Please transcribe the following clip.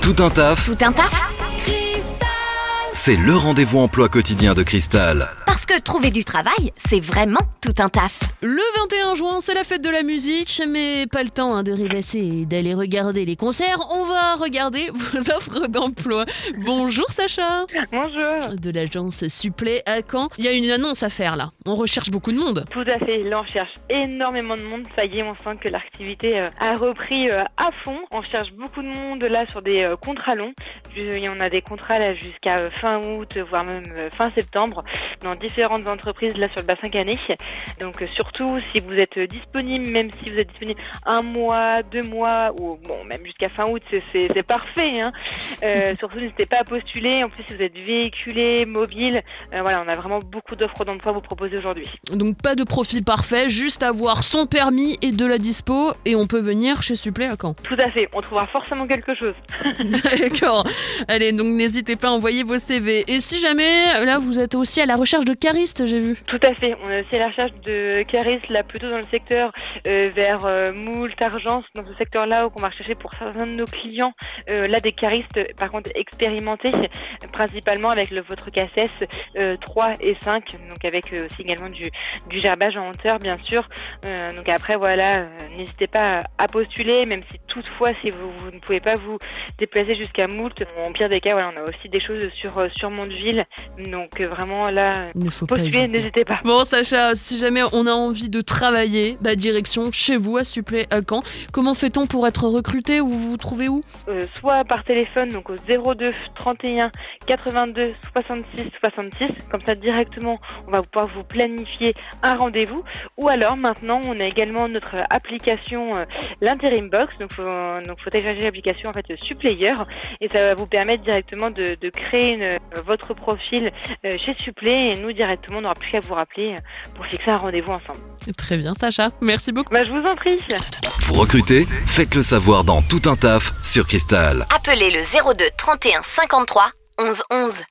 Tout un taf, Tout un taf c'est le rendez-vous emploi quotidien de Cristal. Parce que trouver du travail, c'est vraiment tout un taf. Le 21 juin, c'est la fête de la musique, mais pas le temps hein, de rêvasser et d'aller regarder les concerts. On va regarder vos offres d'emploi. Bonjour Sacha, Bonjour. de l'agence Supplé à Caen. Il y a une annonce à faire là. On recherche beaucoup de monde. Tout à fait. Là, on cherche énormément de monde. Ça y est, on sent que l'activité euh, a repris euh, à fond. On cherche beaucoup de monde là sur des euh, contrats longs. Il y en a des contrats là jusqu'à fin août, voire même fin septembre, dans différentes entreprises là sur le bassin canet. Donc euh, surtout, si vous êtes euh, disponible, même si vous êtes disponible un mois, deux mois, ou bon, même jusqu'à fin août, c'est- parfait. Hein. Euh, surtout, n'hésitez pas à postuler. En plus, si vous êtes véhiculé, mobile, euh, voilà, on a vraiment beaucoup d'offres d'emploi à vous proposer aujourd'hui. Donc pas de profil parfait, juste avoir son permis et de la dispo et on peut venir chez Supplé à Caen. Tout à fait, on trouvera forcément quelque chose. D'accord. Allez, donc n'hésitez pas à envoyer vos CV. Et si jamais, là, vous êtes aussi à la recherche de caristes, j'ai vu. Tout à fait, on est aussi à la recherche de caristes là plutôt dans le secteur euh, vers euh, Moult, Argence, dans ce secteur-là où on va rechercher pour certains de nos clients euh, là des caristes par contre expérimentés, principalement avec le votre euh, 3 et 5, donc avec aussi également du, du gerbage en hauteur bien sûr. Donc après voilà, n'hésitez pas à postuler, même si toutefois si vous, vous ne pouvez pas vous déplacer jusqu'à Moult, en pire des cas voilà on a aussi des choses sur sur Mondeville, donc vraiment là Il ne faut pas hésiter. n'hésitez pas. Bon Sacha, si jamais on a envie de travailler, bah direction chez vous à Supplé à Caen. Comment fait-on pour être recruté ou vous vous trouvez où? Euh, soit par téléphone, donc au 02 31 82 66 66. Comme ça, directement, on va pouvoir vous planifier un rendez-vous. Ou alors, maintenant, on a également notre application, euh, l'Interim Box. Donc, faut, donc, faut télécharger l'application en fait Supplayer et ça va vous permettre directement de, de créer une- euh, votre profil euh, chez Supplé et nous directement, on n'aura plus qu'à vous rappeler euh, pour fixer un rendez-vous ensemble. Très bien Sacha, merci beaucoup. Bah, je vous en prie. Vous recrutez Faites le savoir dans Tout un taf sur Cristal. Appelez le 02 31 53 11 11.